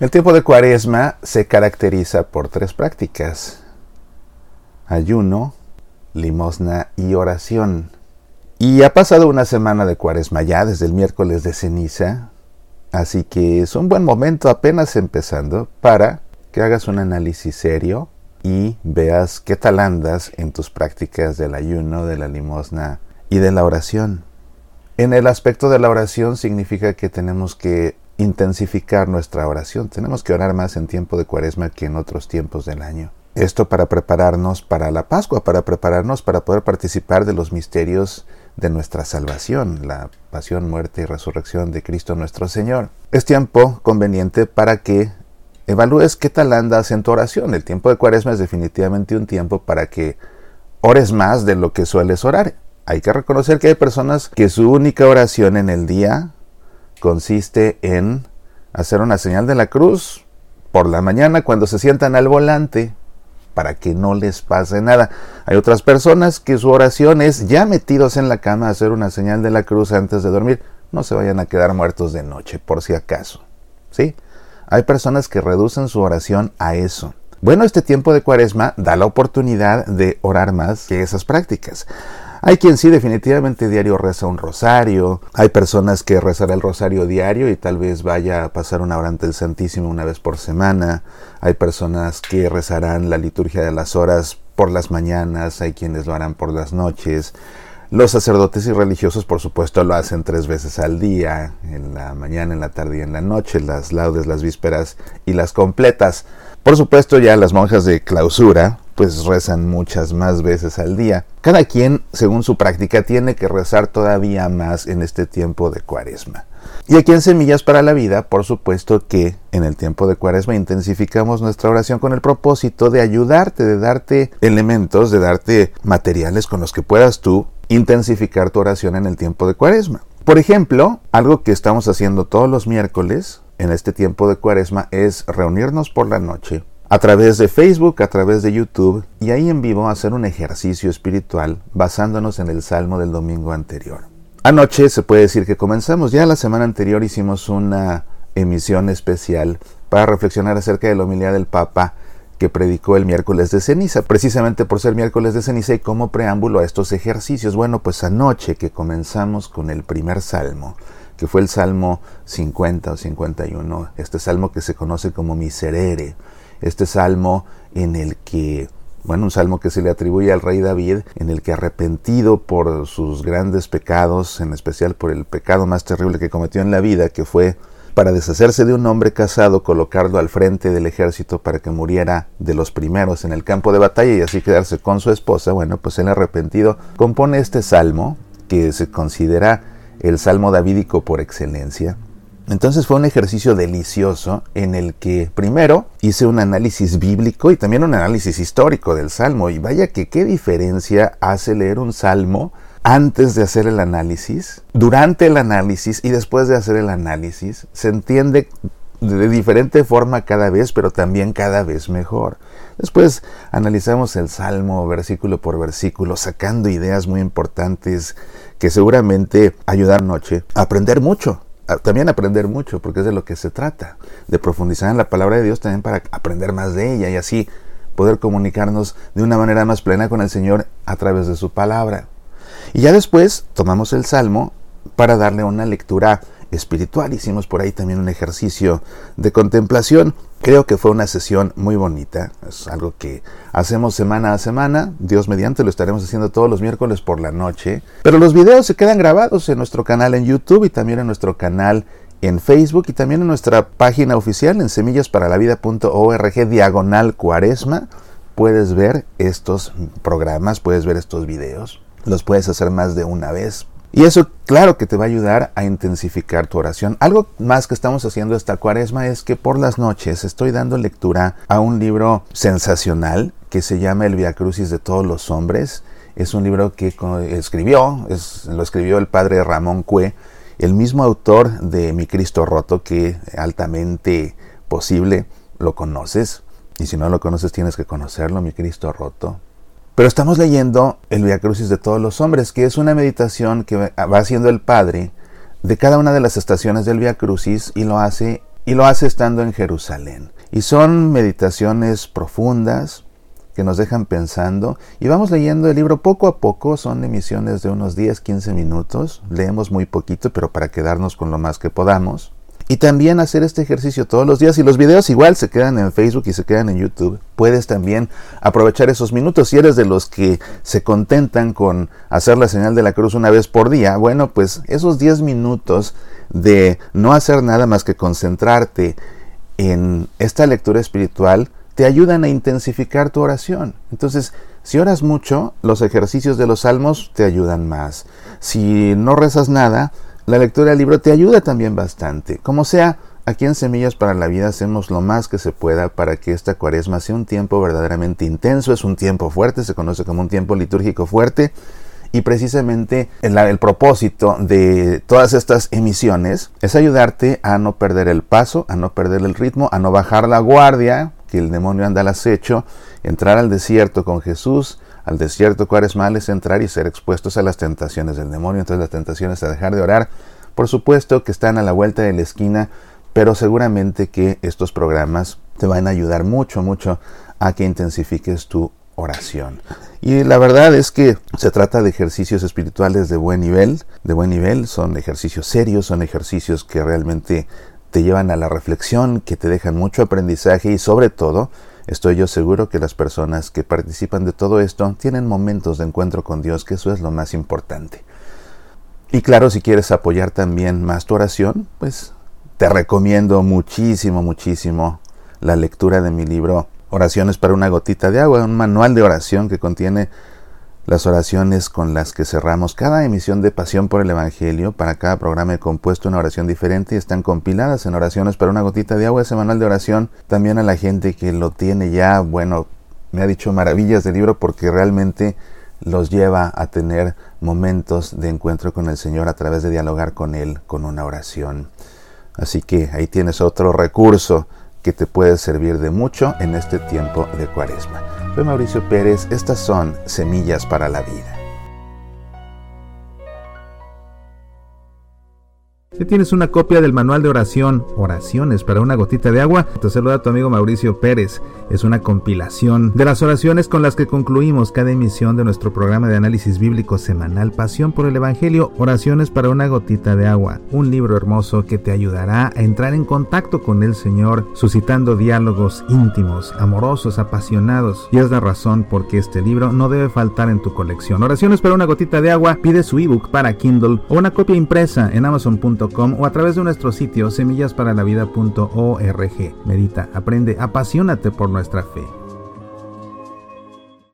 El tiempo de cuaresma se caracteriza por tres prácticas. Ayuno, limosna y oración. Y ha pasado una semana de cuaresma ya desde el miércoles de ceniza, así que es un buen momento apenas empezando para que hagas un análisis serio y veas qué tal andas en tus prácticas del ayuno, de la limosna y de la oración. En el aspecto de la oración significa que tenemos que intensificar nuestra oración, tenemos que orar más en tiempo de cuaresma que en otros tiempos del año. Esto para prepararnos para la Pascua, para prepararnos para poder participar de los misterios de nuestra salvación, la pasión, muerte y resurrección de Cristo nuestro Señor. Es tiempo conveniente para que evalúes qué tal andas en tu oración. El tiempo de cuaresma es definitivamente un tiempo para que ores más de lo que sueles orar. Hay que reconocer que hay personas que su única oración en el día consiste en hacer una señal de la cruz por la mañana cuando se sientan al volante para que no les pase nada. Hay otras personas que su oración es ya metidos en la cama hacer una señal de la cruz antes de dormir. No se vayan a quedar muertos de noche, por si acaso. ¿Sí? Hay personas que reducen su oración a eso. Bueno, este tiempo de cuaresma da la oportunidad de orar más que esas prácticas. Hay quien sí definitivamente diario reza un rosario, hay personas que rezará el rosario diario y tal vez vaya a pasar una hora ante el Santísimo una vez por semana, hay personas que rezarán la liturgia de las horas por las mañanas, hay quienes lo harán por las noches, los sacerdotes y religiosos, por supuesto, lo hacen tres veces al día, en la mañana, en la tarde y en la noche, las laudes, las vísperas y las completas. Por supuesto, ya las monjas de clausura, pues rezan muchas más veces al día. Cada quien, según su práctica, tiene que rezar todavía más en este tiempo de cuaresma. Y aquí en Semillas para la Vida, por supuesto que en el tiempo de cuaresma intensificamos nuestra oración con el propósito de ayudarte, de darte elementos, de darte materiales con los que puedas tú intensificar tu oración en el tiempo de cuaresma. Por ejemplo, algo que estamos haciendo todos los miércoles en este tiempo de cuaresma es reunirnos por la noche a través de Facebook, a través de YouTube y ahí en vivo hacer un ejercicio espiritual basándonos en el salmo del domingo anterior. Anoche se puede decir que comenzamos, ya la semana anterior hicimos una emisión especial para reflexionar acerca de la humildad del Papa que predicó el miércoles de ceniza, precisamente por ser miércoles de ceniza y como preámbulo a estos ejercicios. Bueno, pues anoche que comenzamos con el primer salmo, que fue el Salmo 50 o 51, este salmo que se conoce como Miserere, este salmo en el que, bueno, un salmo que se le atribuye al rey David, en el que arrepentido por sus grandes pecados, en especial por el pecado más terrible que cometió en la vida, que fue para deshacerse de un hombre casado, colocarlo al frente del ejército para que muriera de los primeros en el campo de batalla y así quedarse con su esposa, bueno, pues el arrepentido compone este salmo, que se considera el salmo davídico por excelencia, entonces fue un ejercicio delicioso en el que primero hice un análisis bíblico y también un análisis histórico del salmo. Y vaya que qué diferencia hace leer un salmo antes de hacer el análisis, durante el análisis y después de hacer el análisis. Se entiende de diferente forma cada vez, pero también cada vez mejor. Después analizamos el Salmo versículo por versículo, sacando ideas muy importantes que seguramente noche a aprender mucho también aprender mucho, porque es de lo que se trata, de profundizar en la palabra de Dios también para aprender más de ella y así poder comunicarnos de una manera más plena con el Señor a través de su palabra. Y ya después tomamos el Salmo para darle una lectura espiritual. Hicimos por ahí también un ejercicio de contemplación. Creo que fue una sesión muy bonita. Es algo que hacemos semana a semana. Dios mediante lo estaremos haciendo todos los miércoles por la noche. Pero los videos se quedan grabados en nuestro canal en YouTube y también en nuestro canal en Facebook y también en nuestra página oficial en semillasparalavida.org diagonal cuaresma. Puedes ver estos programas, puedes ver estos videos. Los puedes hacer más de una vez y eso, claro que te va a ayudar a intensificar tu oración. Algo más que estamos haciendo esta cuaresma es que por las noches estoy dando lectura a un libro sensacional que se llama El Via Crucis de todos los hombres. Es un libro que escribió, es, lo escribió el padre Ramón Cue, el mismo autor de Mi Cristo Roto, que altamente posible lo conoces. Y si no lo conoces, tienes que conocerlo, Mi Cristo Roto. Pero estamos leyendo el Via Crucis de todos los hombres, que es una meditación que va haciendo el Padre de cada una de las estaciones del Via Crucis y lo hace y lo hace estando en Jerusalén. Y son meditaciones profundas que nos dejan pensando y vamos leyendo el libro poco a poco, son emisiones de unos 10, 15 minutos, leemos muy poquito, pero para quedarnos con lo más que podamos. Y también hacer este ejercicio todos los días. Y los videos igual se quedan en Facebook y se quedan en YouTube. Puedes también aprovechar esos minutos. Si eres de los que se contentan con hacer la señal de la cruz una vez por día, bueno, pues esos 10 minutos de no hacer nada más que concentrarte en esta lectura espiritual te ayudan a intensificar tu oración. Entonces, si oras mucho, los ejercicios de los salmos te ayudan más. Si no rezas nada, la lectura del libro te ayuda también bastante. Como sea, aquí en Semillas para la Vida hacemos lo más que se pueda para que esta cuaresma sea un tiempo verdaderamente intenso, es un tiempo fuerte, se conoce como un tiempo litúrgico fuerte. Y precisamente el, el, propósito de todas estas emisiones es ayudarte a no perder el paso, a no perder el ritmo, a no bajar la guardia, que el demonio anda al acecho, entrar al desierto con Jesús, al desierto mal es entrar y ser expuestos a las tentaciones del demonio. Entonces las tentaciones a dejar de orar, por supuesto que están a la vuelta de la esquina, pero seguramente que estos programas te van a ayudar mucho, mucho a que intensifiques tu oración. Y la verdad es que se trata de ejercicios espirituales de buen nivel, de buen nivel, son ejercicios serios, son ejercicios que realmente te llevan a la reflexión, que te dejan mucho aprendizaje y sobre todo Estoy yo seguro que las personas que participan de todo esto tienen momentos de encuentro con Dios, que eso es lo más importante. Y claro, si quieres apoyar también más tu oración, pues te recomiendo muchísimo, muchísimo la lectura de mi libro Oraciones para una gotita de agua, un manual de oración que contiene las oraciones con las que cerramos cada emisión de Pasión por el Evangelio. Para cada programa he compuesto una oración diferente y están compiladas en oraciones para una gotita de agua, ese manual de oración. También a la gente que lo tiene ya, bueno, me ha dicho maravillas del libro porque realmente los lleva a tener momentos de encuentro con el Señor a través de dialogar con Él con una oración. Así que ahí tienes otro recurso que te puede servir de mucho en este tiempo de cuaresma. Soy Mauricio Pérez, estas son Semillas para la Vida. Si tienes una copia del manual de oración, Oraciones para una gotita de agua, te saluda tu amigo Mauricio Pérez. Es una compilación de las oraciones con las que concluimos cada emisión de nuestro programa de análisis bíblico semanal Pasión por el Evangelio, Oraciones para una gotita de agua. Un libro hermoso que te ayudará a entrar en contacto con el Señor, suscitando diálogos íntimos, amorosos, apasionados. Y es la razón por qué este libro no debe faltar en tu colección. Oraciones para una gotita de agua, pide su ebook para Kindle o una copia impresa en amazon.com o a través de nuestro sitio semillasparalavida.org. Medita, aprende, apasionate por nuestra fe.